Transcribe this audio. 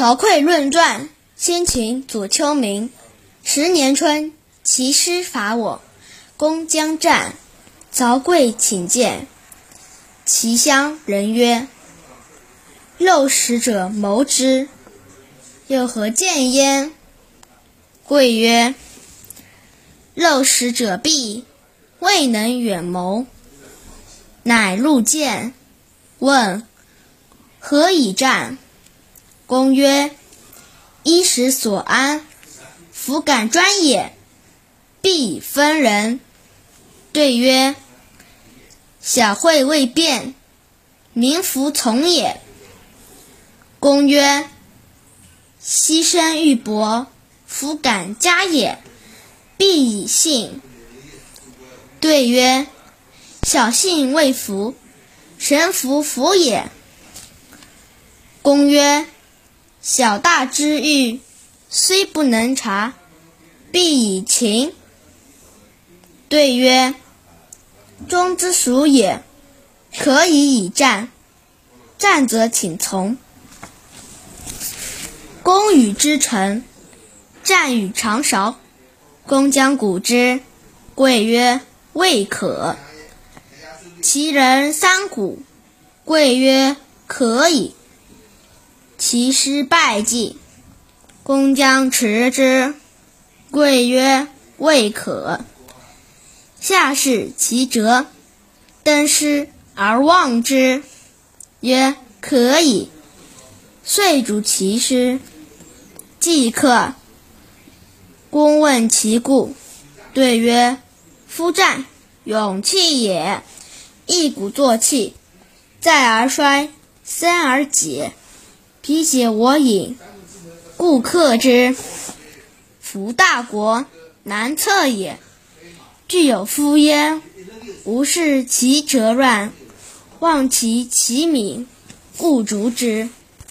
曹刿论传，先秦左丘明。十年春，齐师伐我，攻将战。曹刿请见。齐乡人曰：“肉食者谋之，又何见焉？”刿曰：“肉食者鄙，未能远谋。”乃入见，问：“何以战？”公曰：“衣食所安，弗敢专也，必以分人。”对曰：“小惠未变，民弗从也。”公曰：“牺牲玉帛，弗敢加也，必以信。”对曰：“小信未服，神弗服也。”公曰：小大之欲，虽不能察，必以情。对曰：中之属也，可以以战。战则请从。公与之臣，战与长勺。公将鼓之，刿曰：未可。其人三鼓，刿曰：可以。其师败绩，公将持之，刿曰：“未可。”下视其辙，登师而望之，曰：“可以。”遂逐其师，即克。公问其故，对曰：“夫战，勇气也。一鼓作气，再而衰，三而竭。”以解我隐，故克之。夫大国，难测也。具有夫焉，吾视其辙乱，望其其敏，故逐之。